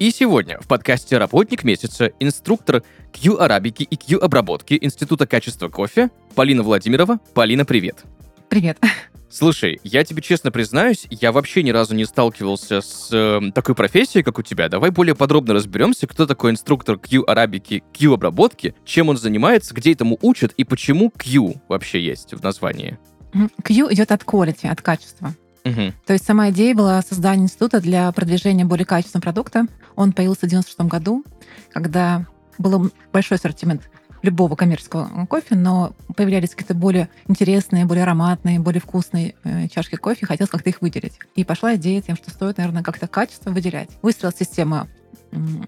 и сегодня в подкасте «Работник месяца» инструктор Q-арабики и Q-обработки Института качества кофе Полина Владимирова. Полина, привет. Привет. Слушай, я тебе честно признаюсь, я вообще ни разу не сталкивался с э, такой профессией, как у тебя. Давай более подробно разберемся, кто такой инструктор Q-арабики, Q-обработки, чем он занимается, где этому учат и почему Q вообще есть в названии. Q идет от quality, от качества. Угу. То есть сама идея была создание института для продвижения более качественного продукта. Он появился в 96 году, когда был большой ассортимент любого коммерческого кофе, но появлялись какие-то более интересные, более ароматные, более вкусные э, чашки кофе, хотелось как-то их выделить. И пошла идея тем, что стоит, наверное, как-то качество выделять. Выстроилась система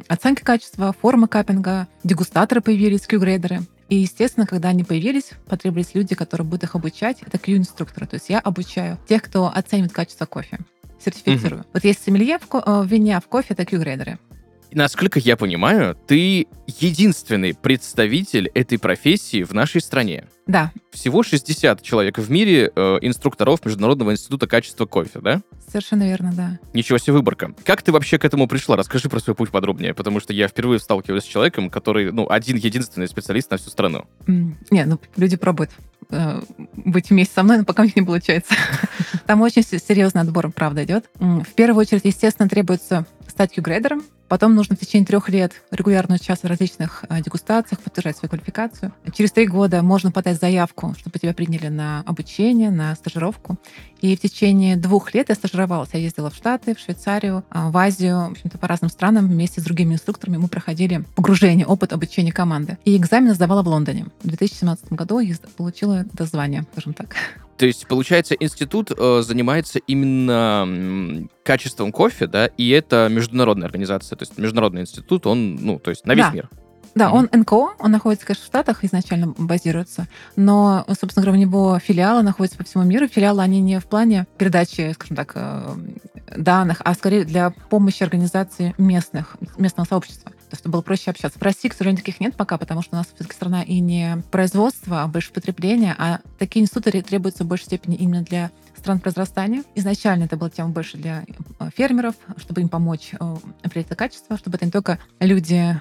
оценки качества, формы каппинга, дегустаторы появились, Q-грейдеры. И, естественно, когда они появились, потребовались люди, которые будут их обучать. Это Q-инструкторы. То есть я обучаю тех, кто оценивает качество кофе. Сертифицирую. Вот есть сомелье в, ко- э, в вине, а в кофе это Q-грейдеры. Насколько я понимаю, ты единственный представитель этой профессии в нашей стране. Да, Всего 60 человек в мире э, инструкторов Международного института качества кофе, да? совершенно верно, да. Ничего себе выборка. Как ты вообще к этому пришла? Расскажи про свой путь подробнее, потому что я впервые сталкиваюсь с человеком, который, ну, один единственный специалист на всю страну. М, Не, ну люди пробуют э, быть вместе со мной, но пока у них не получается. Там очень се- серьезный отбор, правда, идет. В первую очередь, естественно, требуется стать Q-грейдером. Потом нужно в течение трех лет регулярно участвовать в различных э, дегустациях, подтверждать свою квалификацию. Через три года можно подать заявку, чтобы тебя приняли на обучение, на стажировку. И в течение двух лет я стажировалась. Я ездила в Штаты, в Швейцарию, а, в Азию, в общем-то, по разным странам. Вместе с другими инструкторами мы проходили погружение, опыт обучения команды. И экзамен сдавала в Лондоне. В 2017 году я получила это звание, скажем так. То есть, получается, институт э, занимается именно качеством кофе, да, и это международная организация, то есть международный институт, он, ну, то есть на весь Да. мир. Да, Мгм. он НКО, он находится, конечно, в Штатах, изначально базируется, но, собственно говоря, у него филиалы находятся по всему миру. Филиалы, они не в плане передачи, скажем так, э, данных, а скорее для помощи организации местных, местного сообщества. То, чтобы было проще общаться. В России, к сожалению, таких нет пока, потому что у нас все-таки страна и не производство, а больше потребление, а такие институты ре- требуются в большей степени именно для стран произрастания. Изначально это была тема больше для э, фермеров, чтобы им помочь э, определить это качество, чтобы это не только люди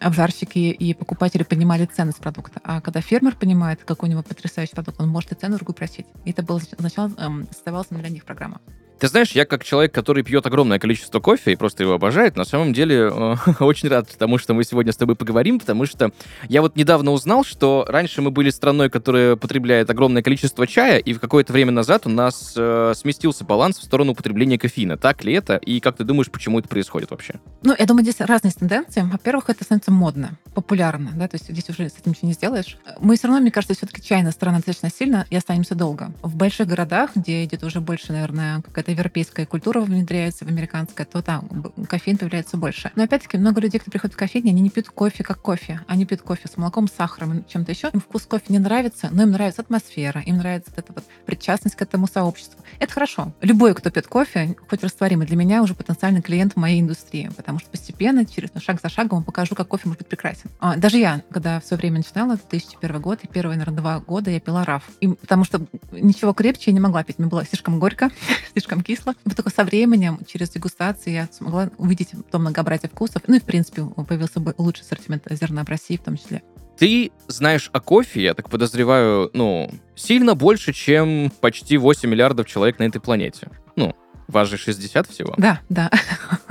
обжарщики и покупатели понимали ценность продукта. А когда фермер понимает, какой у него потрясающий продукт, он может и цену другую просить. И это было сначала эм, создавалась для них программа. Ты знаешь, я как человек, который пьет огромное количество кофе и просто его обожает, на самом деле э, очень рад тому, что мы сегодня с тобой поговорим, потому что я вот недавно узнал, что раньше мы были страной, которая потребляет огромное количество чая, и в какое-то время назад у нас э, сместился баланс в сторону употребления кофеина. Так ли это? И как ты думаешь, почему это происходит вообще? Ну, я думаю, здесь разные тенденции. Во-первых, это становится модно, популярно, да, то есть здесь уже с этим ничего не сделаешь. Мы все равно, мне кажется, все-таки чайная страна достаточно сильно и останемся долго. В больших городах, где идет уже больше, наверное, какая-то европейская культура внедряется в американская, то там кофеин появляется больше. Но опять-таки много людей, кто приходит в кофейни, они не пьют кофе как кофе. Они пьют кофе с молоком, с сахаром чем-то еще. Им вкус кофе не нравится, но им нравится атмосфера, им нравится вот эта вот причастность к этому сообществу. Это хорошо. Любой, кто пьет кофе, хоть растворимый, для меня уже потенциальный клиент в моей индустрии, потому что постепенно, через ну, шаг за шагом, покажу, как кофе может быть прекрасен. А, даже я, когда в свое время начинала, 2001 год, и первые, наверное, два года я пила раф. И, потому что ничего крепче я не могла пить. Мне было слишком горько, слишком кисло. И вот только со временем, через дегустации, я смогла увидеть то многообразие вкусов. Ну и, в принципе, появился бы лучший ассортимент зерна в России в том числе. Ты знаешь о кофе, я так подозреваю, ну, сильно больше, чем почти 8 миллиардов человек на этой планете. Ну, вас же 60 всего. Да, да.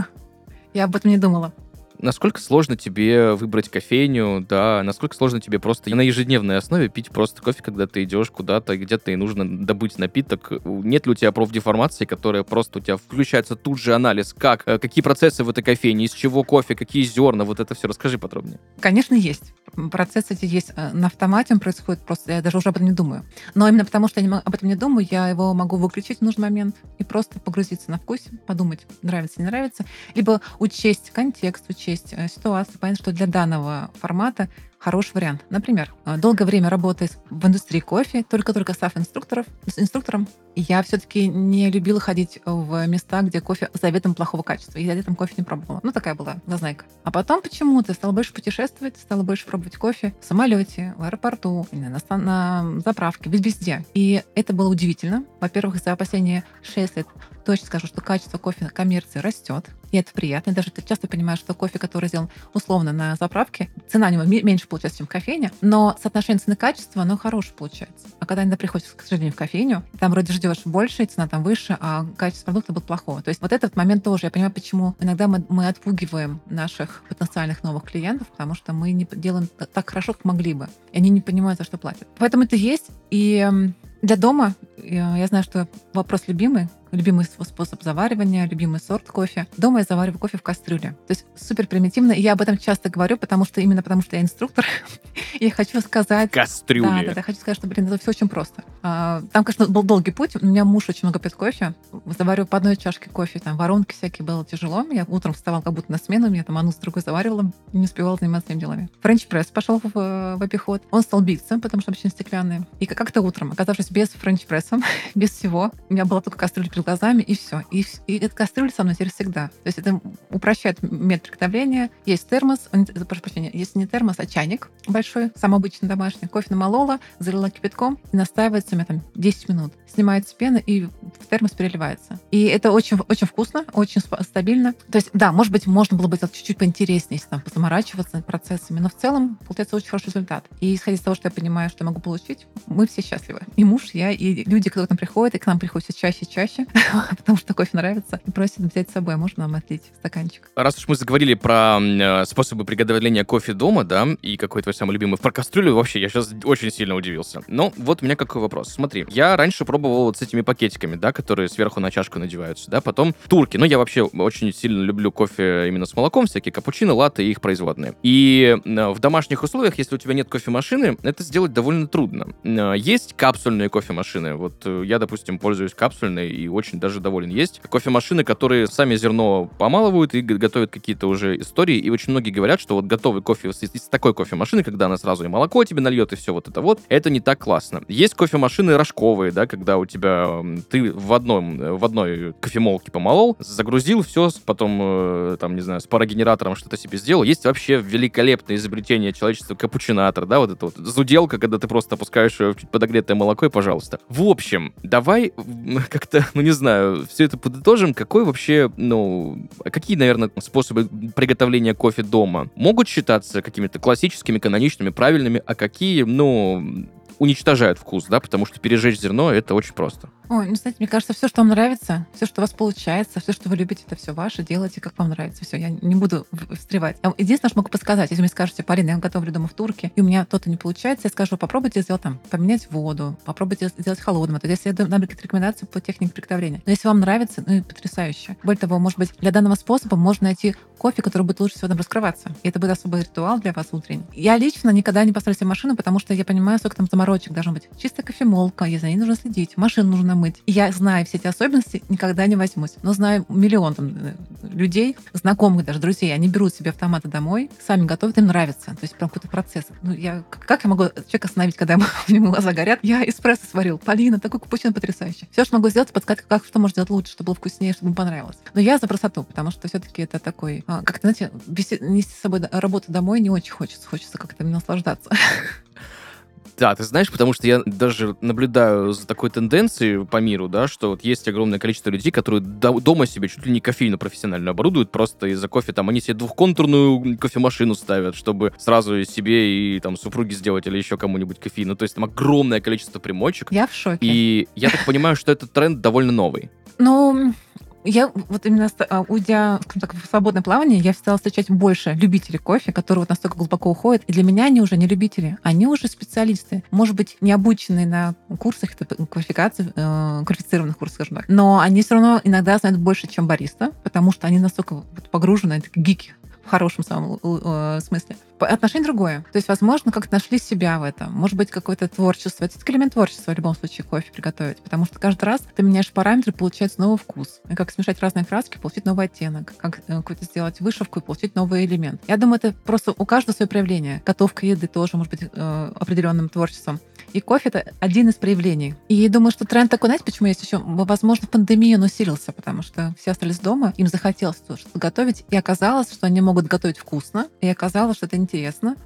Я об этом не думала. Насколько сложно тебе выбрать кофейню, да, насколько сложно тебе просто на ежедневной основе пить просто кофе, когда ты идешь куда-то, где-то и нужно добыть напиток. Нет ли у тебя профдеформации, которая просто у тебя включается тут же анализ, как, э, какие процессы в этой кофейне, из чего кофе, какие зерна, вот это все расскажи подробнее. Конечно, есть. Процесс эти есть э, на автомате, он происходит просто, я даже уже об этом не думаю. Но именно потому, что я не об этом не думаю, я его могу выключить в нужный момент и просто погрузиться на вкусе, подумать, нравится, не нравится. Либо учесть контекст, учесть учесть э, ситуацию, понять, что для данного формата хороший вариант. Например, э, долгое время работая в индустрии кофе, только-только став инструкторов, инструктором, я все-таки не любила ходить в места, где кофе заведомо плохого качества. Я летом кофе не пробовала. Ну, такая была зазнайка. А потом почему-то стала больше путешествовать, стала больше пробовать кофе в самолете, в аэропорту, на, на заправке, везде. И это было удивительно. Во-первых, за последние 6 лет точно скажу, что качество кофе на коммерции растет. И это приятно. И даже ты часто понимаешь, что кофе, который сделан условно на заправке, цена него меньше получается, чем в кофейне, но соотношение цены-качества, оно хорошее получается. А когда иногда приходишь, к сожалению, в кофейню, там вроде ждешь больше, цена там выше, а качество продукта будет плохое. То есть вот этот момент тоже, я понимаю, почему иногда мы, мы отпугиваем наших потенциальных новых клиентов, потому что мы не делаем так хорошо, как могли бы. И они не понимают, за что платят. Поэтому это есть. И для дома я знаю, что вопрос любимый, любимый способ заваривания, любимый сорт кофе. Дома я завариваю кофе в кастрюле. То есть супер примитивно. И я об этом часто говорю, потому что именно потому что я инструктор. я хочу сказать... Кастрюле. Да, да, да. Хочу сказать, что, блин, это все очень просто. А, там, конечно, был долгий путь. У меня муж очень много пьет кофе. Заварю по одной чашке кофе. Там воронки всякие было тяжело. Я утром вставал как будто на смену. Я там одну с другой заваривала. Не успевала заниматься своими делами. Френч пресс пошел в, в обиход. Он стал биться, потому что обычно стеклянные. И как-то утром, оказавшись без френч пресса, без всего, у меня была только кастрюля глазами, и все. И, и эта кастрюля со мной теперь всегда. То есть это упрощает метод приготовления. Есть термос, прошу прощения, есть не термос, а чайник большой, самый обычный домашний. Кофе намолола, залила кипятком и настаивается у меня там 10 минут. Снимается пена и в термос переливается. И это очень, очень вкусно, очень стабильно. То есть, да, может быть, можно было бы сделать чуть-чуть поинтереснее, если там позаморачиваться процессами, но в целом получается очень хороший результат. И исходя из того, что я понимаю, что я могу получить, мы все счастливы. И муж, я, и люди, кто к нам приходит, и к нам приходят все чаще и чаще, потому что кофе нравится, и просят взять с собой, можно нам отлить стаканчик. Раз уж мы заговорили про э, способы приготовления кофе дома, да, и какой твой самый любимый, про кастрюлю вообще, я сейчас очень сильно удивился. Но вот у меня какой вопрос. Смотри, я раньше пробовал вот с этими пакетиками, да, которые сверху на чашку надеваются, да, потом турки. Ну, я вообще очень сильно люблю кофе именно с молоком, всякие капучино, латте и их производные. И э, в домашних условиях, если у тебя нет кофемашины, это сделать довольно трудно. Э, есть капсульные кофемашины. Вот я, допустим, пользуюсь капсульной и очень даже доволен. Есть кофемашины, которые сами зерно помалывают и готовят какие-то уже истории. И очень многие говорят, что вот готовый кофе из, такой кофемашины, когда она сразу и молоко тебе нальет, и все вот это вот, это не так классно. Есть кофемашины рожковые, да, когда у тебя ты в одном в одной кофемолке помолол, загрузил все, потом э, там не знаю с парогенератором что-то себе сделал. Есть вообще великолепное изобретение человечества капучинатор, да, вот это вот зуделка, когда ты просто опускаешь чуть подогретое молоко и пожалуйста. В общем, давай как-то, ну не знаю, все это подытожим. Какой вообще, ну, какие, наверное, способы приготовления кофе дома могут считаться какими-то классическими, каноничными, правильными, а какие, ну, уничтожают вкус, да, потому что пережечь зерно это очень просто. Ой, ну, знаете, мне кажется, все, что вам нравится, все, что у вас получается, все, что вы любите, это все ваше, делайте, как вам нравится. Все, я не буду встревать. Единственное, что могу подсказать, если вы мне скажете, Полина, я готовлю дома в турке, и у меня то-то не получается, я скажу, попробуйте сделать там, поменять воду, попробуйте сделать холодным. Это если я дам какие-то рекомендации по технике приготовления. Но если вам нравится, ну потрясающе. Более того, может быть, для данного способа можно найти кофе, который будет лучше всего там раскрываться. И это будет особый ритуал для вас утренний. Я лично никогда не поставлю себе машину, потому что я понимаю, сколько там заморочек должно быть. Чистая кофемолка, я за ней нужно следить, машину нужно мыть. И я знаю все эти особенности, никогда не возьмусь. Но знаю миллион там, э, людей, знакомых даже, друзей, они берут себе автоматы домой, сами готовят, им нравится. То есть прям какой-то процесс. Ну, я, как я могу человека остановить, когда у него глаза горят? Я эспрессо сварил. Полина, такой капучино потрясающий. Все, что могу сделать, подсказать, как, что можно сделать лучше, чтобы было вкуснее, чтобы ему понравилось. Но я за красоту, потому что все-таки это такой, а, как-то, знаете, нести с собой работу домой не очень хочется. Хочется как-то наслаждаться. Да, ты знаешь, потому что я даже наблюдаю за такой тенденцией по миру, да, что вот есть огромное количество людей, которые дома себе чуть ли не кофейну профессионально оборудуют, просто из-за кофе, там, они себе двухконтурную кофемашину ставят, чтобы сразу себе и там супруги сделать или еще кому-нибудь кофейну. То есть там огромное количество примочек. Я в шоке. И я так понимаю, что этот тренд довольно новый. Ну, я вот именно а, уйдя так, в свободное плавание, я стала встречать больше любителей кофе, которые вот настолько глубоко уходят. И для меня они уже не любители, они уже специалисты. Может быть, не обученные на курсах квалификации, э, квалифицированных курсах, скажем так. Но они все равно иногда знают больше, чем бариста, потому что они настолько погружены, это гики в хорошем самом э, смысле. Отношение другое. То есть, возможно, как-то нашли себя в этом. Может быть, какое-то творчество. Это элемент творчества в любом случае кофе приготовить. Потому что каждый раз ты меняешь параметры, получается новый вкус. И как смешать разные краски, получить новый оттенок. Как э, какую-то сделать вышивку и получить новый элемент. Я думаю, это просто у каждого свое проявление. Готовка еды тоже может быть э, определенным творчеством. И кофе — это один из проявлений. И думаю, что тренд такой, знаете, почему есть еще? Возможно, в пандемии он усилился, потому что все остались дома, им захотелось что-то готовить, и оказалось, что они могут готовить вкусно, и оказалось, что это интересно.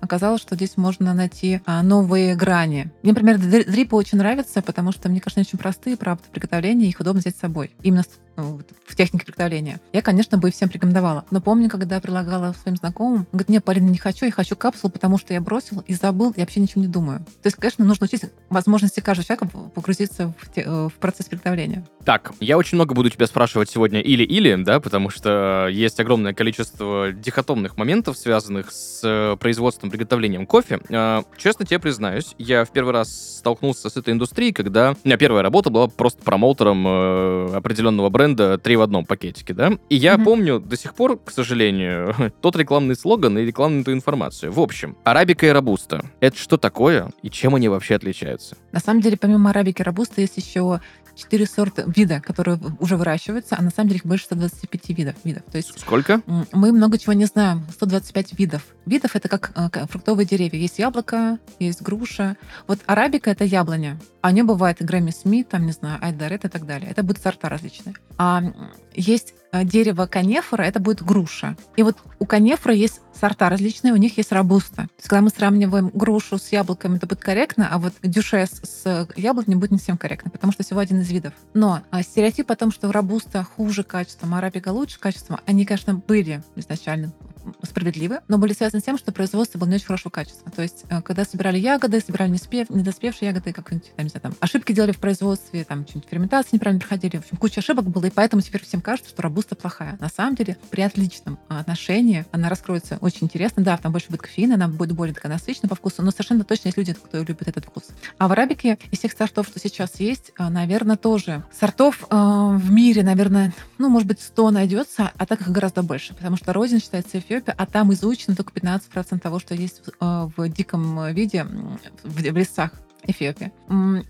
Оказалось, что здесь можно найти а, новые грани. Мне, например, дрипы очень нравятся, потому что, мне кажется, они очень простые, правда, приготовления, их удобно взять с собой. Именно ну, в технике приготовления. Я, конечно, бы всем рекомендовала. Но помню, когда предлагала своим знакомым, он говорит, нет, Полина, не хочу, я хочу капсулу, потому что я бросил и забыл, и вообще ничего не думаю. То есть, конечно, нужно учить возможности каждого человека погрузиться в, те, э, в процесс приготовления. Так, я очень много буду тебя спрашивать сегодня или-или, да, потому что есть огромное количество дихотомных моментов, связанных с э, производством, приготовлением кофе. А, честно тебе признаюсь, я в первый раз столкнулся с этой индустрией, когда у меня первая работа была просто промоутером э, определенного бренда, три в одном пакетике, да? И я mm-hmm. помню до сих пор, к сожалению, тот рекламный слоган и рекламную информацию. В общем, арабика и робуста. Это что такое и чем они вообще отличаются? На самом деле, помимо арабики и робуста, есть еще четыре сорта вида, которые уже выращиваются, а на самом деле их больше 125 видов. видов. То есть Сколько? Мы много чего не знаем. 125 видов. Видов — это как э, фруктовые деревья. Есть яблоко, есть груша. Вот арабика — это яблоня. У нее бывает Грэмми Смит, там, не знаю, Айдарет и так далее. Это будут сорта различные. А есть э, дерево канефора, это будет груша. И вот у канефора есть сорта различные, у них есть робуста. То есть, когда мы сравниваем грушу с яблоками, это будет корректно, а вот дюшес с яблоками будет не совсем корректно, потому что всего один из видов. Но а, стереотип о том, что робуста хуже качеством, а арабика лучше качеством, они, конечно, были изначально справедливы, но были связаны с тем, что производство было не очень хорошего качества. То есть, э, когда собирали ягоды, собирали неспев, недоспевшие ягоды, как-нибудь, там, не знаю, там, ошибки делали в производстве, там, что-нибудь ферментации неправильно проходили. В общем, куча ошибок было, и поэтому теперь всем кажется, что робуста плохая. На самом деле, при отличном отношении она раскроется очень интересно. Да, там больше будет кофеина, она будет более такая насыщенная по вкусу, но совершенно точно есть люди, кто любит этот вкус. А в арабике из всех сортов, что сейчас есть, э, наверное, тоже сортов э, в мире, наверное, ну, может быть, 100 найдется, а так их гораздо больше, потому что родина считается Эфиопия, а там изучено только 15% того, что есть в, э, диком виде в, в лесах. Эфиопия.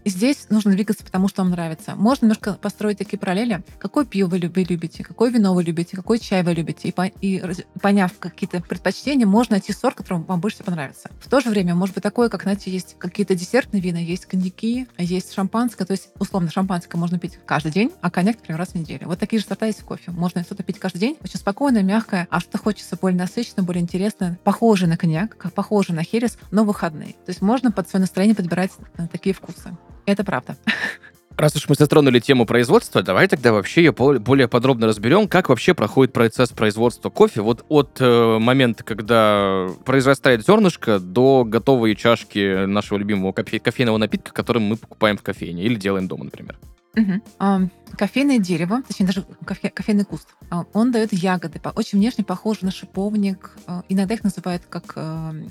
Здесь нужно двигаться, потому что вам нравится. Можно немножко построить такие параллели. Какое пиво вы любите, какое вино вы любите, какой чай вы любите. И, по, и поняв какие-то предпочтения, можно найти сорт, который вам больше всего понравится. В то же время, может быть, такое, как, знаете, есть какие-то десертные вина, есть коньяки, есть шампанское. То есть, условно, шампанское можно пить каждый день, а коньяк, например, раз в неделю. Вот такие же сорта есть в кофе. Можно что-то пить каждый день, очень спокойно, мягкое, а что хочется более насыщенно, более интересно, похоже на коньяк, похоже на херес, но выходные. То есть можно под свое настроение подбирать такие вкусы. Это правда. Раз уж мы затронули тему производства, давай тогда вообще ее более подробно разберем, как вообще проходит процесс производства кофе вот от э, момента, когда произрастает зернышко, до готовой чашки нашего любимого кофе кофейного напитка, который мы покупаем в кофейне или делаем дома, например. Угу. Кофейное дерево, точнее даже кофе, кофейный куст, а, он дает ягоды, очень внешне похожи на шиповник. А, иногда их называют как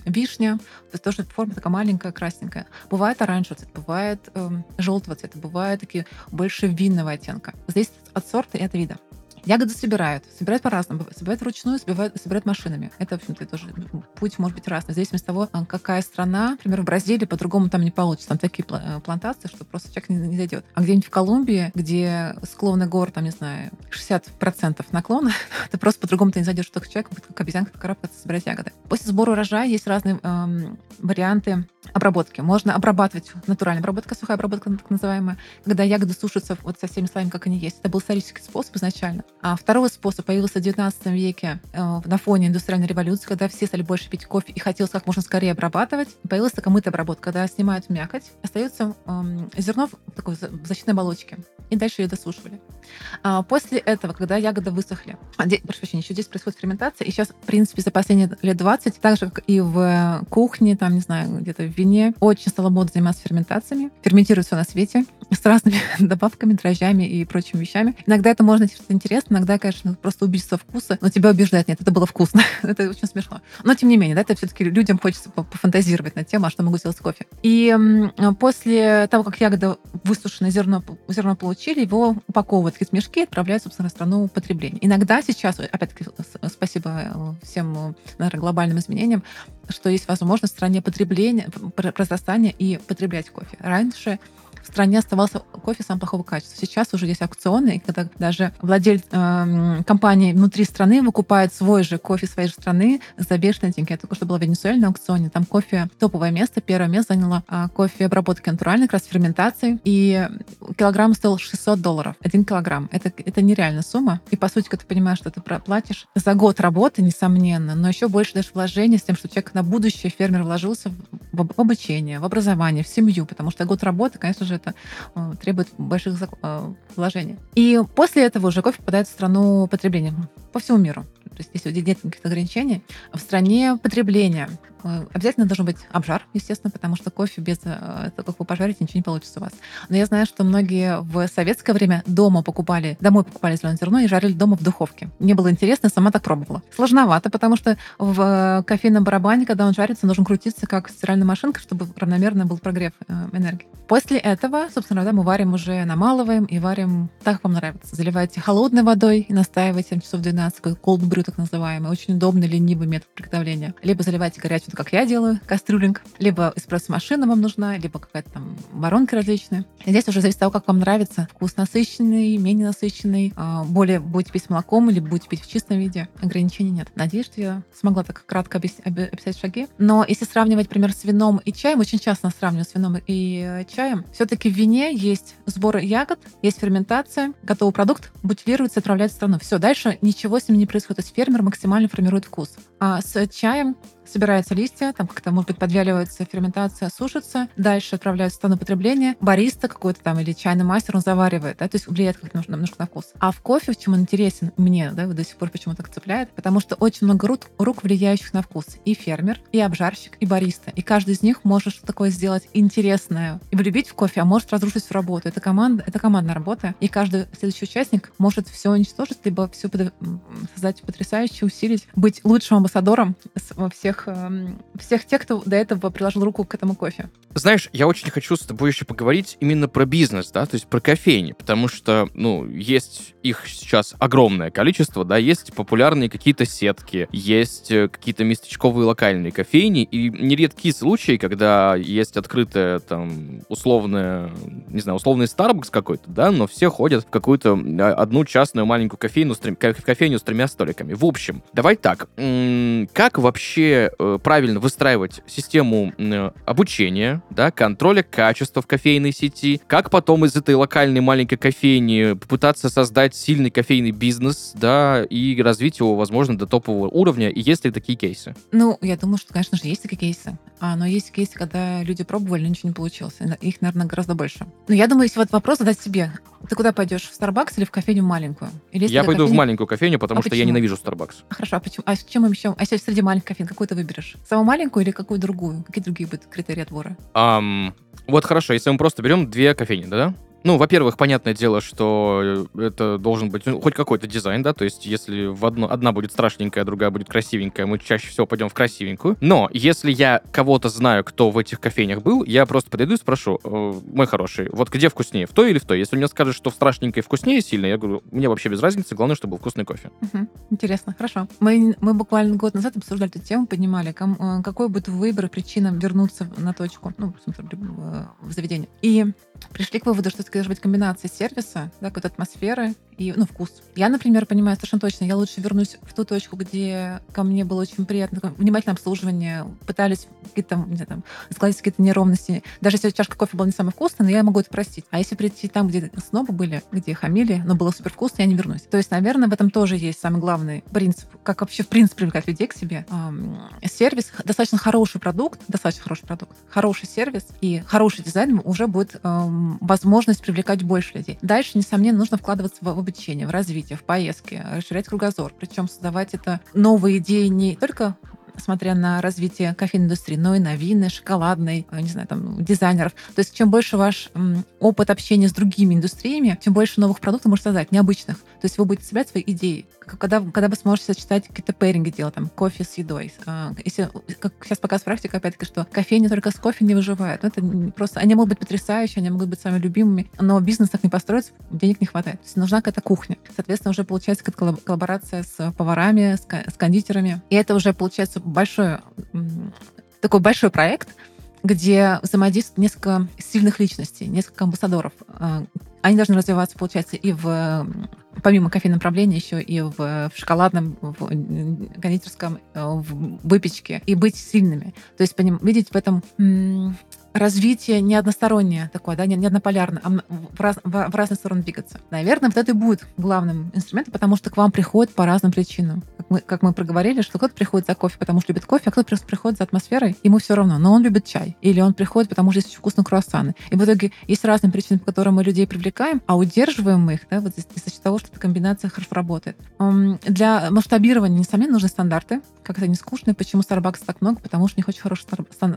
вишня, то есть тоже форма такая маленькая, красненькая. Бывает оранжевый цвет, бывает желтого цвета, бывает такие больше винного оттенка. Здесь от сорта и от вида. Ягоды собирают. Собирают по-разному. Собирают вручную, собирают, собирают машинами. Это, в общем-то, тоже путь может быть разный. В зависимости от того, а, какая страна. Например, в Бразилии по-другому там не получится. Там такие э, плантации, что просто человек не, не дойдет. А где-нибудь в Колумбии, где склоны гор, там, не знаю, 60% наклона, ты просто по-другому ты не зайдешь, только человек будет как обезьянка карабкаться, собирать ягоды. После сбора урожая есть разные эм, варианты обработки. Можно обрабатывать натуральная обработка, сухая обработка так называемая, когда ягоды сушатся вот со всеми слоями, как они есть. Это был исторический способ изначально. А второй способ появился в 19 веке э, на фоне индустриальной революции, когда все стали больше пить кофе и хотелось как можно скорее обрабатывать. Появилась такая мытая обработка, когда снимают мякоть, остается э, зерно в такой защитной оболочке. И дальше ее досушивали. А после этого, когда ягоды высохли, а, здесь, прошу прощения, еще здесь происходит ферментация, и сейчас, в принципе, за последние лет 20, так же, как и в кухне, там, не знаю, где-то в вине, очень стало модно заниматься ферментациями. Ферментируют все на свете с разными добавками, дрожжами и прочими вещами. Иногда это можно что-то интересное, иногда, конечно, просто убийство вкуса, но тебя убеждает, нет, это было вкусно. это очень смешно. Но, тем не менее, да, это все-таки людям хочется пофантазировать на тему, а что могу сделать с кофе. И после того, как ягода высушенное зерно, зерно получили, его упаковывают в мешки и отправляют, собственно, в страну потребления. Иногда сейчас, опять-таки, спасибо э, всем, наверное, глобальным изменениям, что есть возможность в стране потребления, произрастания и потреблять кофе. Раньше в стране оставался кофе самого плохого качества. Сейчас уже есть аукционы, когда даже владельцы э, компании внутри страны выкупают свой же кофе своей же страны за бешеные деньги. Я только что была в Венесуэле на аукционе. Там кофе топовое место. Первое место заняло э, кофе обработки натуральной, как раз ферментации. И килограмм стоил 600 долларов. Один килограмм. Это, это нереальная сумма. И, по сути, когда ты понимаешь, что ты платишь за год работы, несомненно, но еще больше даже вложения с тем, что человек на будущее, фермер вложился в, в обучение, в образование, в семью, потому что год работы, конечно же, это э, требует больших э, вложений. И после этого уже кофе попадает в страну потребления по всему миру. То есть если нет каких-то ограничений, в стране потребления Э, обязательно должен быть обжар, естественно, потому что кофе без того, как вы пожарите, ничего не получится у вас. Но я знаю, что многие в советское время дома покупали, домой покупали зеленое зерно и жарили дома в духовке. Мне было интересно, сама так пробовала. Сложновато, потому что в кофейном барабане, когда он жарится, нужно крутиться как стиральная машинка, чтобы равномерно был прогрев э, энергии. После этого, собственно, да, мы варим уже, намалываем и варим так, как вам нравится. Заливаете холодной водой и настаиваете часов 12, такой cold brew, так называемый. Очень удобный, ленивый метод приготовления. Либо заливаете горячую как я делаю, кастрюлинг. Либо эспрессо-машина вам нужна, либо какая-то там воронка различная. И здесь уже зависит от того, как вам нравится. Вкус насыщенный, менее насыщенный. А, более будете пить с молоком или будете пить в чистом виде. Ограничений нет. Надеюсь, что я смогла так кратко описать шаги. Но если сравнивать, например, с вином и чаем, очень часто сравниваю с вином и чаем, все-таки в вине есть сбор ягод, есть ферментация, готовый продукт бутилируется и отправляется в страну. Все, дальше ничего с ним не происходит. То есть фермер максимально формирует вкус. А с чаем собираются листья, там как-то, может быть, подвяливается ферментация, сушится, дальше отправляются в стану потребления, бариста какой-то там или чайный мастер, он заваривает, да, то есть влияет как немножко, на вкус. А в кофе, в чем он интересен мне, да, до сих пор почему так цепляет, потому что очень много рук, рук, влияющих на вкус. И фермер, и обжарщик, и бариста. И каждый из них может что-то такое сделать интересное и влюбить в кофе, а может разрушить всю работу. Это команда, это командная работа, и каждый следующий участник может все уничтожить, либо все создать потрясающе, усилить, быть лучшим амбассадором во всех всех, эм, всех тех, кто до этого приложил руку к этому кофе. Знаешь, я очень хочу с тобой еще поговорить именно про бизнес, да, то есть про кофейни, потому что, ну, есть их сейчас огромное количество, да, есть популярные какие-то сетки, есть э, какие-то местечковые локальные кофейни, и нередки случаи, когда есть открытая там условная, не знаю, условный Starbucks какой-то, да, но все ходят в какую-то а, одну частную маленькую трем, кофейню с тремя столиками. В общем, давай так, как вообще э, правильно выстраивать систему э, обучения, да, контроля качества в кофейной сети, как потом из этой локальной маленькой кофейни попытаться создать сильный кофейный бизнес, да, и развить его, возможно, до топового уровня, и есть ли такие кейсы? Ну, я думаю, что, конечно же, есть такие кейсы. А, но есть кейсы, когда люди пробовали, но ничего не получилось. Их, наверное, гораздо больше. Но я думаю, если вот вопрос задать себе, ты куда пойдешь, в Starbucks или в кофейню маленькую? Или я пойду кофейню... в маленькую кофейню, потому а что почему? я ненавижу Starbucks. Хорошо, а почему? А чем еще? А если среди маленьких кофеин, какую ты выберешь? Самую маленькую или какую другую? Какие другие будут критерии отбора? Um, вот хорошо, если мы просто берем две кофейни, да? Ну, во-первых, понятное дело, что э, это должен быть ну, хоть какой-то дизайн, да, то есть если в одно, одна будет страшненькая, другая будет красивенькая, мы чаще всего пойдем в красивенькую. Но если я кого-то знаю, кто в этих кофейнях был, я просто подойду и спрошу, э, мой хороший, вот где вкуснее, в той или в той? Если он мне скажет, что в страшненькой вкуснее сильно, я говорю, мне вообще без разницы, главное, чтобы был вкусный кофе. Угу. Интересно, хорошо. Мы, мы буквально год назад обсуждали эту тему, поднимали, ком, э, какой будет выбор, причина вернуться на точку, ну, в заведение. И пришли к выводу, что должна быть комбинация сервиса, да, какой-то атмосферы и, ну, вкус. Я, например, понимаю совершенно точно, я лучше вернусь в ту точку, где ко мне было очень приятно, внимательное обслуживание, пытались какие-то, не знаю, там, сгладить какие-то неровности. Даже если чашка кофе была не самая вкусная, но я могу это простить. А если прийти там, где снобы были, где хамили, но было супер вкусно, я не вернусь. То есть, наверное, в этом тоже есть самый главный принцип, как вообще, в принципе, привлекать людей к себе. Сервис, достаточно хороший продукт, достаточно хороший продукт, хороший сервис и хороший дизайн уже будет возможность привлекать больше людей. Дальше, несомненно, нужно вкладываться в обучение, в развитие, в поездки, расширять кругозор. Причем создавать это новые идеи не только смотря на развитие кофейной индустрии, но и на вины, шоколадной, э, не знаю, там, дизайнеров. То есть чем больше ваш опыт общения с другими индустриями, тем больше новых продуктов можно создать, необычных. То есть вы будете собирать свои идеи, когда, когда вы сможете сочетать какие-то пэринги делать, там, кофе с едой. А, если, как сейчас показывает практика, опять-таки, что кофейни только с кофе не выживают. Ну, это просто, они могут быть потрясающие, они могут быть самыми любимыми, но бизнес так не построится, денег не хватает. То есть нужна какая-то кухня. Соответственно, уже получается какая-то коллаборация с поварами, с кондитерами. И это уже получается большой, такой большой проект, где взаимодействуют несколько сильных личностей, несколько амбассадоров. А, они должны развиваться, получается, и в помимо кофейного направления еще и в, в шоколадном, в кондитерском, э, в выпечке, и быть сильными. То есть видеть в этом развитие не одностороннее такое, да, не, не однополярное, а в, раз, в, в разные стороны двигаться. Наверное, вот это и будет главным инструментом, потому что к вам приходят по разным причинам. Как мы, как мы проговорили, что кто-то приходит за кофе, потому что любит кофе, а кто-то просто приходит за атмосферой, ему все равно, но он любит чай. Или он приходит, потому что есть очень вкусные круассаны. И в итоге есть разные причины, по которым мы людей привлекаем, а удерживаем их, да, вот из-за того, что эта комбинация хорошо работает. Для масштабирования, несомненно, нужны стандарты, как это не скучно, почему Starbucks так много, потому что у них очень хороший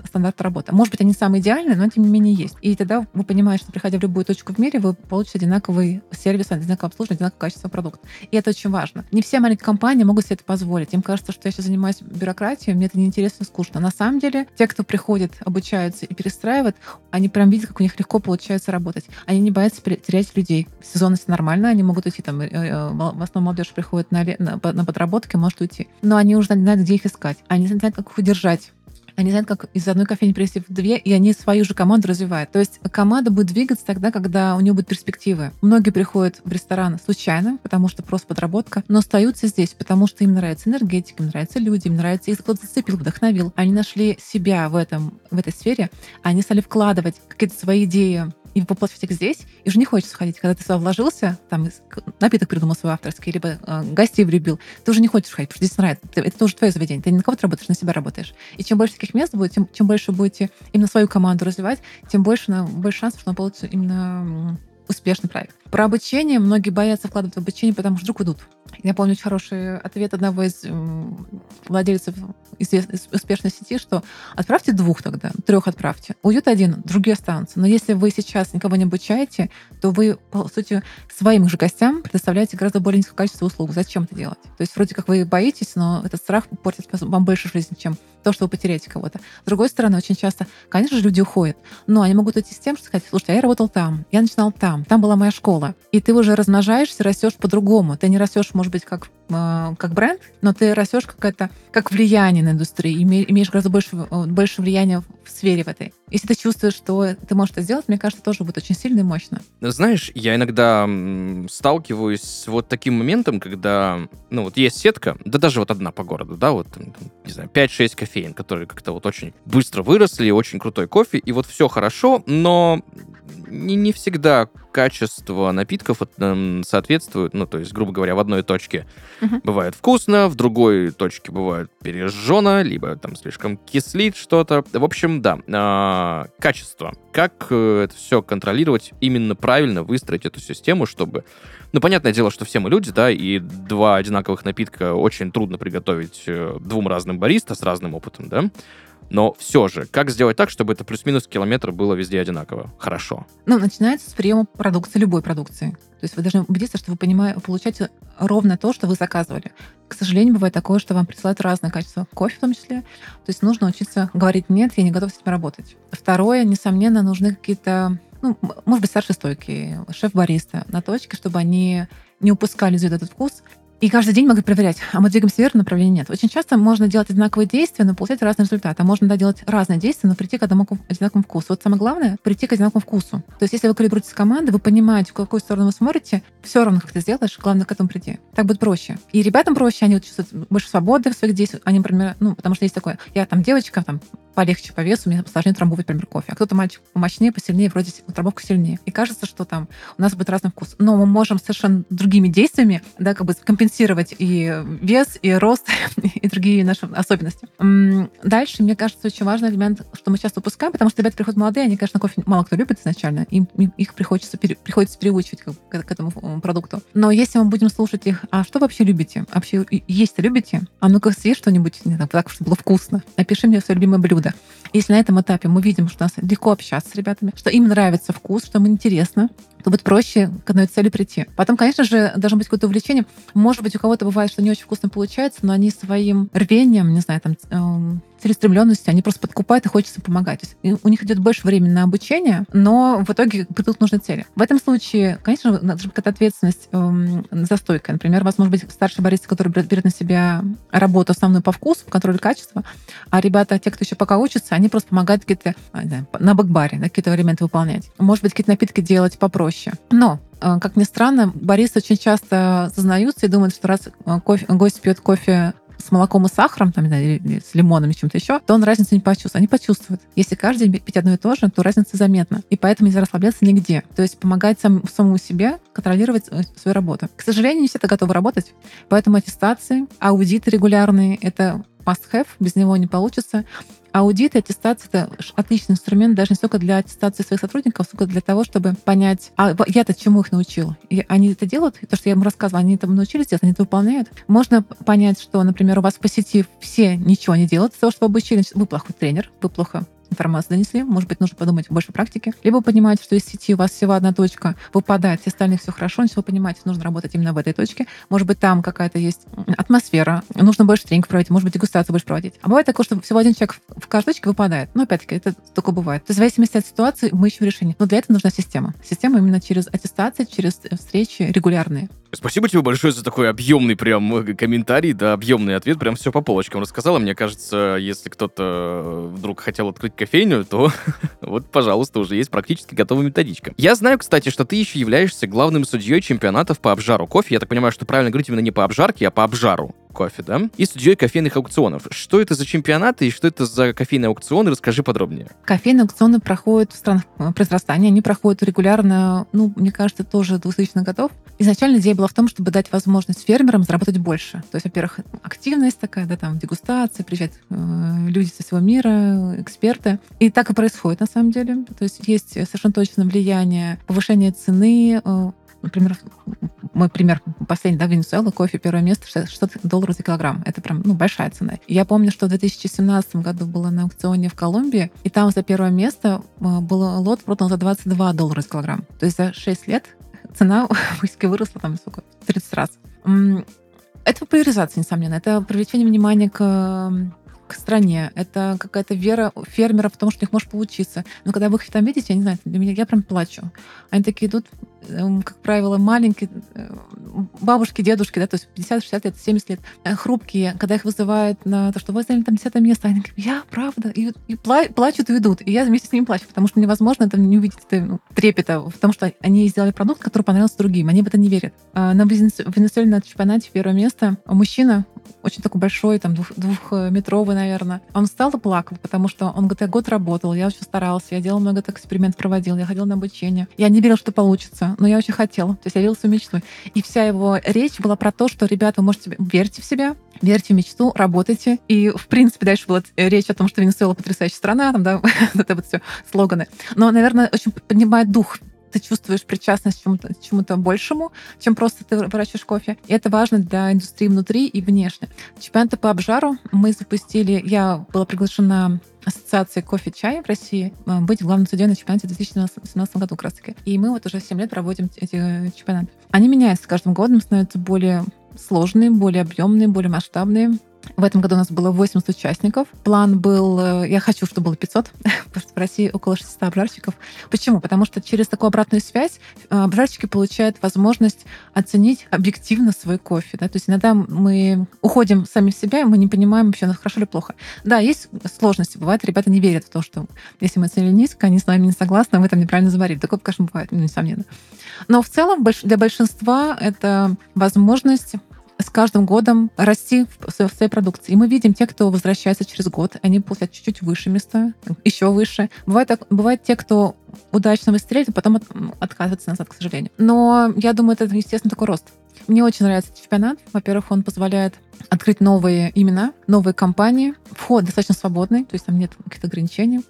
стандарт работы. Может быть, они самые идеальные, но тем не менее есть. И тогда вы понимаете, что приходя в любую точку в мире, вы получите одинаковый сервис, одинаковое обслуживание, одинаковое качество продукта. И это очень важно. Не все маленькие компании могут себе это позволить. Им кажется, что я сейчас занимаюсь бюрократией, мне это неинтересно, скучно. На самом деле, те, кто приходит, обучаются и перестраивают, они прям видят, как у них легко получается работать. Они не боятся терять людей. Сезонность нормальная, они могут уйти там. Э, э, в основном молодежь приходит на, на, на подработки, может уйти. Но они уже знают, где их искать. Они знают, как их удержать они знают, как из одной кофейни перевести в две, и они свою же команду развивают. То есть команда будет двигаться тогда, когда у нее будут перспективы. Многие приходят в ресторан случайно, потому что просто подработка, но остаются здесь, потому что им нравится энергетика, им нравятся люди, им нравится, их кто-то зацепил, вдохновил. Они нашли себя в, этом, в этой сфере, они стали вкладывать какие-то свои идеи и воплощать их здесь, и уже не хочется ходить. Когда ты сюда вложился, там напиток придумал свой авторский, либо э, гостей влюбил, ты уже не хочешь ходить, потому что здесь нравится. Это, это тоже твое заведение. Ты не на кого-то работаешь, на себя работаешь. И чем больше таких мест будет, тем, чем больше будете именно свою команду развивать, тем больше, на, больше шансов, что он получится именно успешный проект. Про обучение. Многие боятся вкладывать в обучение, потому что вдруг уйдут. Я помню хороший ответ одного из владельцев известной успешной сети, что отправьте двух тогда, трех отправьте. Уйдет один, другие останутся. Но если вы сейчас никого не обучаете, то вы, по сути, своим же гостям предоставляете гораздо более низкое качество услуг. Зачем это делать? То есть вроде как вы боитесь, но этот страх портит вам больше жизни, чем то, что вы потеряете кого-то. С другой стороны, очень часто, конечно же, люди уходят, но они могут уйти с тем, что сказать, слушайте, а я работал там, я начинал там, там была моя школа. И ты уже размножаешься, растешь по-другому. Ты не растешь, может быть, как, как бренд, но ты растешь как это, как влияние на индустрию, имеешь гораздо больше, э, больше влияния в сфере в этой. Если ты чувствуешь, что ты можешь это сделать, мне кажется, тоже будет очень сильно и мощно. Знаешь, я иногда сталкиваюсь с вот таким моментом, когда, ну, вот есть сетка, да даже вот одна по городу, да, вот, не знаю, 5-6 кофеин, которые как-то вот очень быстро выросли, очень крутой кофе, и вот все хорошо, но не, не всегда качество напитков эм, соответствует, ну, то есть, грубо говоря, в одной точке uh-huh. бывает вкусно, в другой точке бывает пережжено, либо там слишком кислит что-то. В общем, да, э, качество. Как э, это все контролировать, именно правильно выстроить эту систему, чтобы... Ну, понятное дело, что все мы люди, да, и два одинаковых напитка очень трудно приготовить э, двум разным бариста с разным опытом, да, но все же, как сделать так, чтобы это плюс-минус километр было везде одинаково? Хорошо. Ну, начинается с приема продукции, любой продукции. То есть вы должны убедиться, что вы понимаете, получаете ровно то, что вы заказывали. К сожалению, бывает такое, что вам присылают разное качество кофе в том числе. То есть нужно учиться говорить «нет, я не готов с этим работать». Второе, несомненно, нужны какие-то ну, может быть, старшие стойки, шеф-бариста на точке, чтобы они не упускали из виду этот вкус и каждый день могут проверять, а мы двигаемся в верном направлении, нет. Очень часто можно делать одинаковые действия, но получать разный результат. А можно да, делать разные действия, но прийти к одному одинаковому вкусу. Вот самое главное — прийти к одинаковому вкусу. То есть если вы калибруете с командой, вы понимаете, в какую сторону вы смотрите, все равно, как ты сделаешь, главное к этому прийти. Так будет проще. И ребятам проще, они вот чувствуют больше свободы в своих действиях. Они, например, ну, потому что есть такое, я там девочка, там, полегче по весу, мне сложнее трамбовать, например, кофе. А кто-то мальчик помощнее, посильнее, вроде трамбовка сильнее. И кажется, что там у нас будет разный вкус. Но мы можем совершенно другими действиями, да, как бы компенсировать и вес, и рост, и другие наши особенности. Дальше, мне кажется, очень важный элемент, что мы часто упускаем, потому что ребята приходят молодые, они, конечно, кофе мало кто любит изначально, им, их приходится, приходится переучивать к, к этому продукту. Но если мы будем слушать их, а что вы вообще любите? Вообще есть-то любите? А ну-ка съешь что-нибудь, не знаю, так, чтобы было вкусно. Напиши мне свое любимое блюдо года. Если на этом этапе мы видим, что у нас легко общаться с ребятами, что им нравится вкус, что им интересно, то будет проще к одной цели прийти. Потом, конечно же, должно быть какое-то увлечение. Может быть, у кого-то бывает, что не очень вкусно получается, но они своим рвением, не знаю, там, эм, целеустремленностью, они просто подкупают и хочется помогать. То есть у них идет больше времени на обучение, но в итоге придут нужные цели. В этом случае, конечно, должна быть какая-то ответственность эм, за стойкой. Например, у вас может быть старший бариста, который берет на себя работу основную по вкусу, по контролю качества, а ребята, те, кто еще пока учатся, они просто помогают какие-то знаю, на бэкбаре да, какие-то элементы выполнять. Может быть, какие-то напитки делать попроще. Но э, как ни странно, баристы очень часто зазнаются и думают, что раз э, кофе, гость пьет кофе с молоком и сахаром, там, или с лимоном и чем-то еще, то он разницу не почувствует. Они почувствуют. Если каждый день пить одно и то же, то разница заметна. И поэтому нельзя расслабляться нигде. То есть помогать сам, самому себе контролировать э, свою работу. К сожалению, не все это готовы работать. Поэтому аттестации, аудиты регулярные — это must-have, без него не получится. Аудит и аттестация — это отличный инструмент даже не столько для аттестации своих сотрудников, сколько для того, чтобы понять, а я-то чему их научил? И они это делают, то, что я им рассказывала, они этому научились делать, они это выполняют. Можно понять, что, например, у вас по сети все ничего не делают, то, что вы обучили, вы плохой тренер, вы плохо информацию донесли, может быть, нужно подумать больше практики. Либо понимать, что из сети у вас всего одна точка выпадает, все остальных все хорошо, но вы понимаете, нужно работать именно в этой точке. Может быть, там какая-то есть атмосфера, нужно больше тренингов проводить, может быть, дегустацию больше проводить. А бывает такое, что всего один человек в каждой точке выпадает. Но опять-таки, это только бывает. В зависимости от ситуации мы ищем решение. Но для этого нужна система. Система именно через аттестации, через встречи регулярные. Спасибо тебе большое за такой объемный прям э, комментарий, да, объемный ответ, прям все по полочкам рассказала. Мне кажется, если кто-то вдруг хотел открыть кофейню, то вот, пожалуйста, уже есть практически готовая методичка. Я знаю, кстати, что ты еще являешься главным судьей чемпионатов по обжару кофе. Я так понимаю, что правильно говорить именно не по обжарке, а по обжару кофе, да? И судьей кофейных аукционов. Что это за чемпионаты и что это за кофейные аукционы? Расскажи подробнее. Кофейные аукционы проходят в странах произрастания. Они проходят регулярно, ну, мне кажется, тоже 2000-х годов. Изначально идея была в том, чтобы дать возможность фермерам заработать больше. То есть, во-первых, активность такая, да, там, дегустация, приезжают э, люди со всего мира, эксперты. И так и происходит, на самом деле. То есть есть совершенно точно влияние повышения цены, э, например, мой пример последний, да, Венесуэла, кофе первое место, 600 долларов за килограмм. Это прям, ну, большая цена. Я помню, что в 2017 году было на аукционе в Колумбии, и там за первое место э, был лот продан за 22 доллара за килограмм. То есть за 6 лет цена выросла там, сколько, 30 раз. Это популяризация, несомненно. Это привлечение внимания к к стране, это какая-то вера фермера в том, что у них может получиться. Но когда вы их там видите, я не знаю, для меня я прям плачу. Они такие идут, как правило, маленькие, э, бабушки, дедушки, да, то есть 50, 60 лет, 70 лет, э, хрупкие, когда их вызывают на то, что вы заняли там 10 место, они говорят, я правда, и, и пла- плачут и идут. И я вместе с ними плачу, потому что невозможно это не увидеть это, ну, трепета, потому что они сделали продукт, который понравился другим, они в это не верят. А на Венесуэле на чемпионате первое место мужчина, очень такой большой, там, двух, двухметровый, наверное. Он встал и плакал, потому что он говорит, я год работал, я очень старался, я делал много экспериментов, проводил, я ходил на обучение. Я не верил, что получится, но я очень хотела. То есть я верила в свою мечту. И вся его речь была про то, что, ребята, вы можете верьте в себя, верьте в мечту, работайте. И, в принципе, дальше была речь о том, что Венесуэла потрясающая страна, там, да, это вот все слоганы. Но, наверное, очень поднимает дух ты чувствуешь причастность к чему-то, чему большему, чем просто ты выращиваешь кофе. И это важно для индустрии внутри и внешне. Чемпионаты по обжару мы запустили, я была приглашена Ассоциации кофе-чай в России э, быть главным судьей на чемпионате в 2017 году как раз таки. И мы вот уже 7 лет проводим эти чемпионаты. Они меняются с каждым годом, становятся более сложные, более объемные, более масштабные. В этом году у нас было 80 участников. План был, э, я хочу, чтобы было 500, потому что в России около 600 обжарщиков. Почему? Потому что через такую обратную связь э, обжарщики получают возможность оценить объективно свой кофе. Да? То есть иногда мы уходим сами в себя, и мы не понимаем вообще, ну, хорошо или плохо. Да, есть сложности. Бывает, ребята не верят в то, что если мы оценили низко, они с нами не согласны, вы там неправильно заварили. Такое, конечно, бывает, ну, несомненно. Но в целом для большинства это возможность с каждым годом расти в своей продукции. И мы видим те, кто возвращается через год, они получают чуть-чуть выше места, еще выше. Бывает, бывает те, кто удачно выстрелит, а потом от, отказывается назад, к сожалению. Но я думаю, это, естественно, такой рост. Мне очень нравится чемпионат. Во-первых, он позволяет открыть новые имена, новые компании. Вход достаточно свободный, то есть там нет каких-то ограничений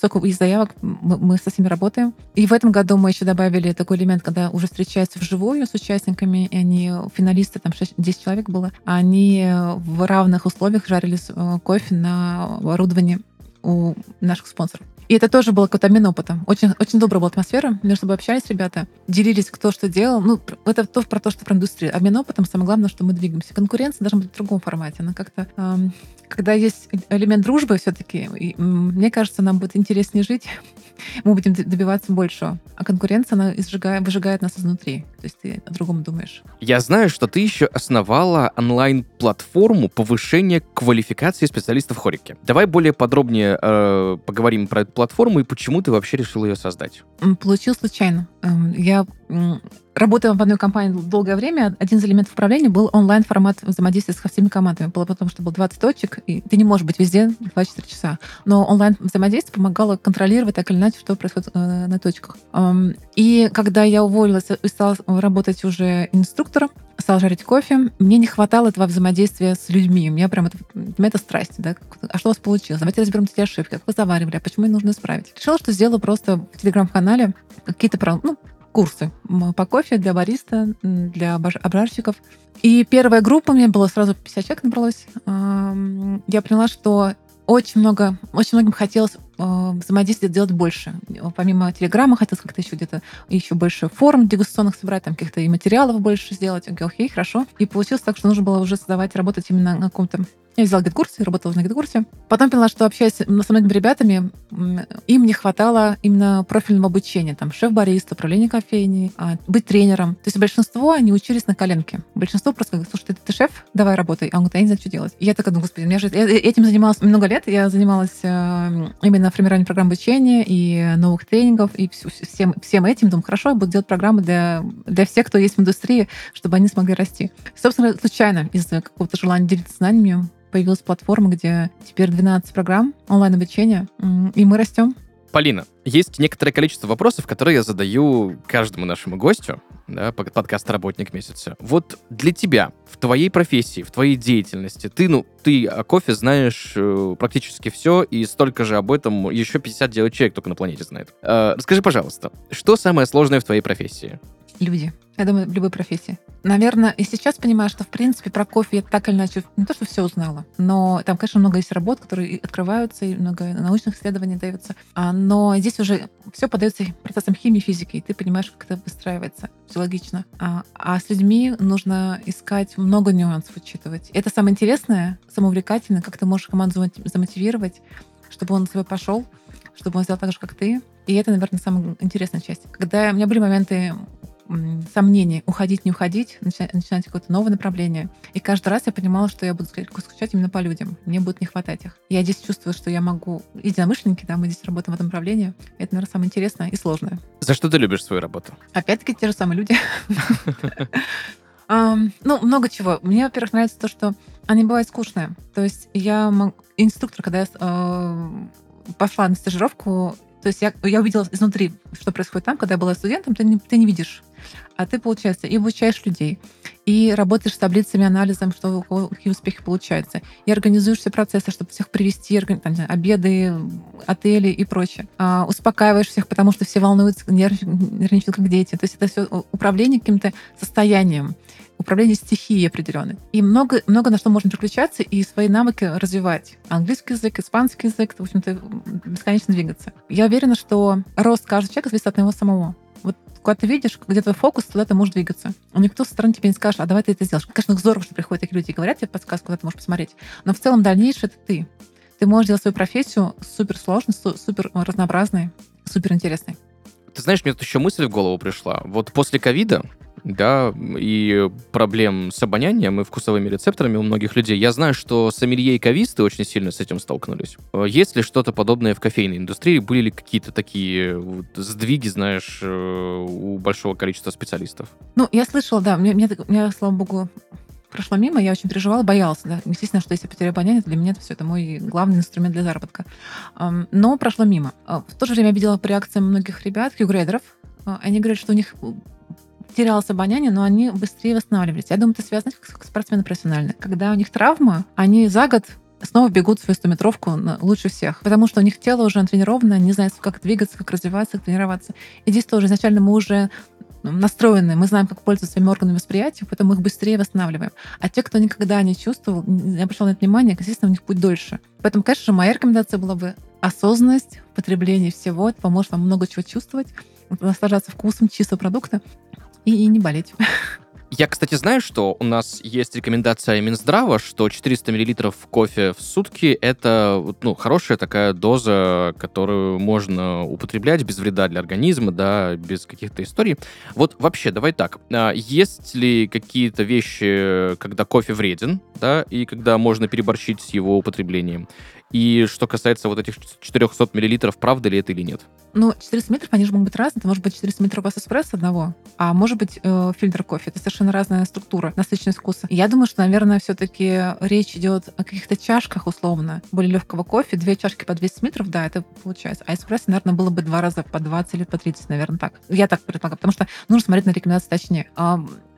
столько есть заявок, мы, мы со всеми работаем. И в этом году мы еще добавили такой элемент, когда уже встречаются вживую с участниками, и они, финалисты, там 6, 10 человек было, они в равных условиях жарили э, кофе на оборудовании у наших спонсоров. И это тоже было какой-то обмен опытом. Очень, очень добрая была атмосфера. Между собой общались ребята, делились, кто что делал. Ну, это то про то, что про индустрию. Обмен опытом, самое главное, что мы двигаемся. Конкуренция должна быть в другом формате. Она как-то... Эм, когда есть элемент дружбы все-таки, мне кажется, нам будет интереснее жить, мы будем добиваться большего. А конкуренция, она изжигает, выжигает нас изнутри. То есть ты о другом думаешь. Я знаю, что ты еще основала онлайн-платформу повышения квалификации специалистов в Хорике. Давай более подробнее э, поговорим про эту платформу и почему ты вообще решил ее создать. Получилось случайно. Эм, я работая в одной компании долгое время, один из элементов управления был онлайн-формат взаимодействия со всеми командами. Было потому, что было 20 точек, и ты не можешь быть везде 24 часа. Но онлайн-взаимодействие помогало контролировать так или иначе, что происходит э, на точках. И когда я уволилась и стала работать уже инструктором, стала жарить кофе, мне не хватало этого взаимодействия с людьми. У меня прям это, меня это страсть, да? А что у вас получилось? Давайте разберем эти ошибки. Как вы заваривали? А почему их нужно исправить? Решила, что сделаю просто в телеграм-канале какие-то ну, курсы по кофе для бариста, для обжарщиков. И первая группа у меня была сразу 50 человек набралось. Я поняла, что очень много, очень многим хотелось э, взаимодействия делать больше. Помимо телеграмма хотелось как-то еще где-то еще больше форм дегустационных собрать, там каких-то и материалов больше сделать. Окей, хорошо. И получилось так, что нужно было уже создавать, работать именно на каком-то я взяла GetCourse, работала на GetCourse. Потом поняла, что общаясь с многими ребятами, им не хватало именно профильного обучения. Там шеф-бариста, управление кофейней, а, быть тренером. То есть большинство, они учились на коленке. Большинство просто говорит, слушай, ты, ты шеф, давай работай. А он говорит, я не знаю, что делать. И я такая, ну, господи, меня же... Я этим занималась много лет. Я занималась э, именно формированием программ обучения и новых тренингов, и всем, всем этим. Думаю, хорошо, я буду делать программы для, для всех, кто есть в индустрии, чтобы они смогли расти. Собственно, случайно, из-за какого-то желания делиться знаниями, появилась платформа, где теперь 12 программ онлайн-обучения, и мы растем. Полина, есть некоторое количество вопросов, которые я задаю каждому нашему гостю, да, подкаст «Работник месяца». Вот для тебя, в твоей профессии, в твоей деятельности, ты, ну, ты о кофе знаешь э, практически все, и столько же об этом еще 50 человек только на планете знает. Э, расскажи, пожалуйста, что самое сложное в твоей профессии? Люди. Я думаю, в любой профессии. Наверное, и сейчас понимаю, что, в принципе, про кофе я так или иначе не то, что все узнала, но там, конечно, много есть работ, которые открываются, и много научных исследований дается. А, но здесь уже все подается процессом химии, физики, и ты понимаешь, как это выстраивается. Все логично. А, а с людьми нужно искать много нюансов, учитывать. Это самое интересное, самое увлекательное, как ты можешь команду замотивировать, чтобы он на себя пошел, чтобы он сделал так же, как ты. И это, наверное, самая интересная часть. Когда у меня были моменты сомнений, уходить, не уходить, начинать, начинать какое-то новое направление. И каждый раз я понимала, что я буду скучать именно по людям. Мне будет не хватать их. Я здесь чувствую, что я могу... Единомышленники, да, мы здесь работаем в этом направлении. Это, наверное, самое интересное и сложное. За что ты любишь свою работу? Опять-таки те же самые люди. Ну, много чего. Мне, во-первых, нравится то, что они бывают скучные. То есть я инструктор, когда я э, пошла на стажировку, то есть я, я увидела изнутри, что происходит там, когда я была студентом, ты не, ты не видишь. А ты, получается, и обучаешь людей, и работаешь с таблицами, анализом, что какие успехи получаются, и организуешь все процессы, чтобы всех привести, там, обеды, отели и прочее. А, успокаиваешь всех, потому что все волнуются, нервничают как дети. То есть это все управление каким-то состоянием управление стихией определенной. И много, много на что можно переключаться и свои навыки развивать. Английский язык, испанский язык, в общем-то, бесконечно двигаться. Я уверена, что рост каждого человека зависит от него самого. Куда ты видишь, где твой фокус, туда ты можешь двигаться. А никто со стороны тебе не скажет, а давай ты это сделаешь. Конечно, здорово, что приходят такие люди и говорят тебе подсказку, куда ты можешь посмотреть. Но в целом дальнейшее это ты. Ты можешь делать свою профессию супер сложной, супер разнообразной, супер интересной. Ты знаешь, мне тут еще мысль в голову пришла. Вот после ковида да, и проблем с обонянием и вкусовыми рецепторами у многих людей. Я знаю, что сомелье и кависты очень сильно с этим столкнулись. Э, есть ли что-то подобное в кофейной индустрии? Были ли какие-то такие вот сдвиги, знаешь, э, у большого количества специалистов? Ну, я слышала, да, мне, мне, мне слава богу, прошло мимо, я очень переживала, боялась, да. Естественно, что если потеряю обоняние, то для меня это все это мой главный инструмент для заработка. Но прошло мимо. В то же время я видела по реакциям многих ребят, хьюгрейдеров, они говорят, что у них терялось обоняние, но они быстрее восстанавливались. Я думаю, это связано как спортсмены профессиональные. Когда у них травма, они за год снова бегут свою стометровку лучше всех, потому что у них тело уже натренировано, не знают, как двигаться, как развиваться, как тренироваться. И здесь тоже изначально мы уже настроены, мы знаем, как пользоваться своими органами восприятия, поэтому их быстрее восстанавливаем. А те, кто никогда не чувствовал, не обращал на это внимание, естественно, у них путь дольше. Поэтому, конечно же, моя рекомендация была бы осознанность в потреблении всего. Это поможет вам много чего чувствовать, наслаждаться вкусом чистого продукта и, и не болеть. Я, кстати, знаю, что у нас есть рекомендация Минздрава, что 400 мл кофе в сутки — это ну, хорошая такая доза, которую можно употреблять без вреда для организма, да, без каких-то историй. Вот вообще, давай так. А, есть ли какие-то вещи, когда кофе вреден, да, и когда можно переборщить с его употреблением? И что касается вот этих 400 миллилитров, правда ли это или нет? Ну, 400 метров, они же могут быть разные. Это может быть 400 метров у вас эспрессо одного, а может быть э, фильтр кофе. Это совершенно разная структура, насыщенность вкуса. Я думаю, что, наверное, все-таки речь идет о каких-то чашках условно, более легкого кофе. Две чашки по 200 метров, да, это получается. А эспрессо, наверное, было бы два раза по 20 или по 30, наверное, так. Я так предполагаю, потому что нужно смотреть на рекомендации точнее.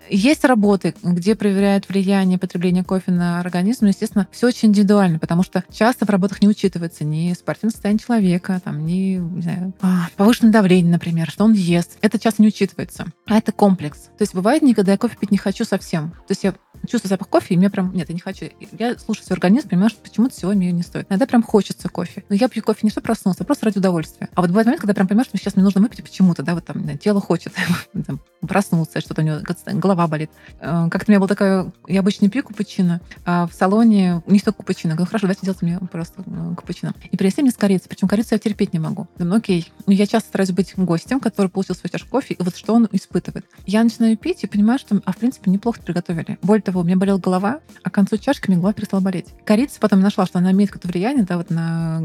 Есть работы, где проверяют влияние потребления кофе на организм, но, естественно, все очень индивидуально, потому что часто в работах не учитывается ни спортивное состояние человека, там, ни не знаю, а, повышенное давление, например, что он ест. Это часто не учитывается. А это комплекс. То есть бывает никогда я кофе пить не хочу совсем. То есть я чувствую запах кофе, и мне прям, нет, я не хочу. Я слушаю свой организм, понимаю, что почему-то сегодня ее не стоит. Иногда прям хочется кофе. Но я пью кофе не чтобы проснуться, а просто ради удовольствия. А вот бывает момент, когда прям понимаешь, что сейчас мне нужно выпить почему-то, да, вот там тело хочет там, проснуться, что-то у него голова болит. Э, как-то у меня был такая, я обычно пью капучино, а в салоне у них только капучино. Говорю, хорошо, давайте сделайте мне просто э, капучино. И принесли мне с корицей, причем корицу я терпеть не могу. Думаю, окей. Ну, я часто стараюсь быть гостем, который получил свой чашку кофе, и вот что он испытывает. Я начинаю пить и понимаю, что, а в принципе, неплохо приготовили. Более того, у меня болела голова, а к концу чашки мне голова перестала болеть. Корица потом нашла, что она имеет какое-то влияние, да, вот на...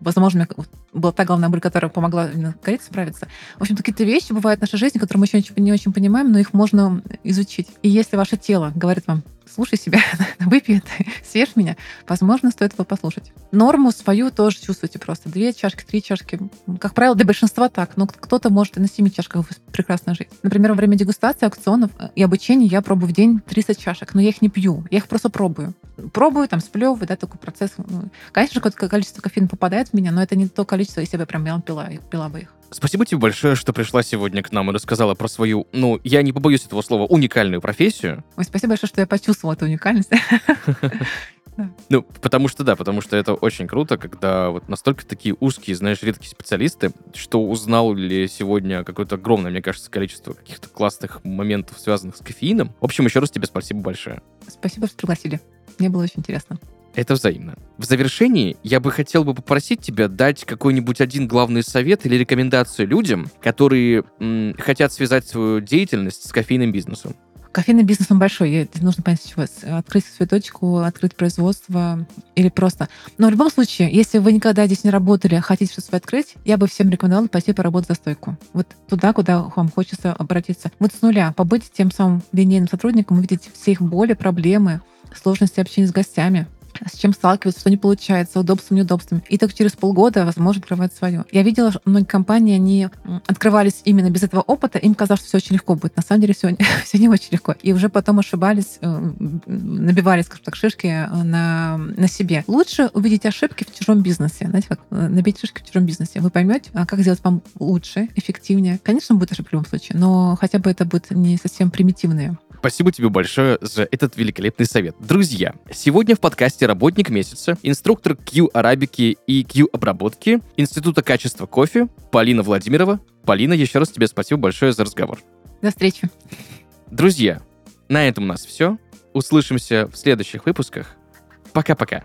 Возможно, была та главная боль, которая помогла именно корице справиться. В общем, какие-то вещи бывают в нашей жизни, которые мы еще не очень понимаем, но их можно изучить. И если ваше тело говорит вам, слушай себя, выпей это, съешь меня, возможно, стоит его послушать. Норму свою тоже чувствуйте просто. Две чашки, три чашки. Как правило, для большинства так, но кто-то может и на семи чашках прекрасно жить. Например, во время дегустации аукционов и обучения я пробую в день 30 чашек, но я их не пью, я их просто пробую. Пробую, там, сплевываю, да, такой процесс. Ну, конечно, какое-то количество кофеина попадает в меня, но это не то количество, если бы я прям пила, пила бы их. Спасибо тебе большое, что пришла сегодня к нам и рассказала про свою, ну, я не побоюсь этого слова, уникальную профессию. Ой, спасибо большое, что я почувствовала эту уникальность. Ну, потому что да, потому что это очень круто, когда вот настолько такие узкие, знаешь, редкие специалисты, что узнал ли сегодня какое-то огромное, мне кажется, количество каких-то классных моментов, связанных с кофеином. В общем, еще раз тебе спасибо большое. Спасибо, что пригласили. Мне было очень интересно. Это взаимно. В завершении я бы хотел бы попросить тебя дать какой-нибудь один главный совет или рекомендацию людям, которые м, хотят связать свою деятельность с кофейным бизнесом. Кофейный бизнес, он большой. Это нужно понять, чего. Открыть свою точку, открыть производство или просто... Но в любом случае, если вы никогда здесь не работали, а хотите что-то открыть, я бы всем рекомендовала пойти поработать за стойку. Вот туда, куда вам хочется обратиться. Вот с нуля. Побыть тем самым линейным сотрудником, увидеть все их боли, проблемы, сложности общения с гостями, с чем сталкиваются, что не получается, удобством, неудобством. И так через полгода, возможно, открывать свое. Я видела, что многие компании, они открывались именно без этого опыта, им казалось, что все очень легко будет. На самом деле все, все не очень легко. И уже потом ошибались, э, набивали, скажем так, шишки э, на, на себе. Лучше увидеть ошибки в чужом бизнесе. Знаете, как э, набить шишки в чужом бизнесе. Вы поймете, а как сделать вам лучше, эффективнее. Конечно, будет ошибка в любом случае, но хотя бы это будет не совсем примитивные. Спасибо тебе большое за этот великолепный совет. Друзья, сегодня в подкасте «Работник месяца» инструктор Q арабики и Q обработки Института качества кофе Полина Владимирова. Полина, еще раз тебе спасибо большое за разговор. До встречи. Друзья, на этом у нас все. Услышимся в следующих выпусках. Пока-пока.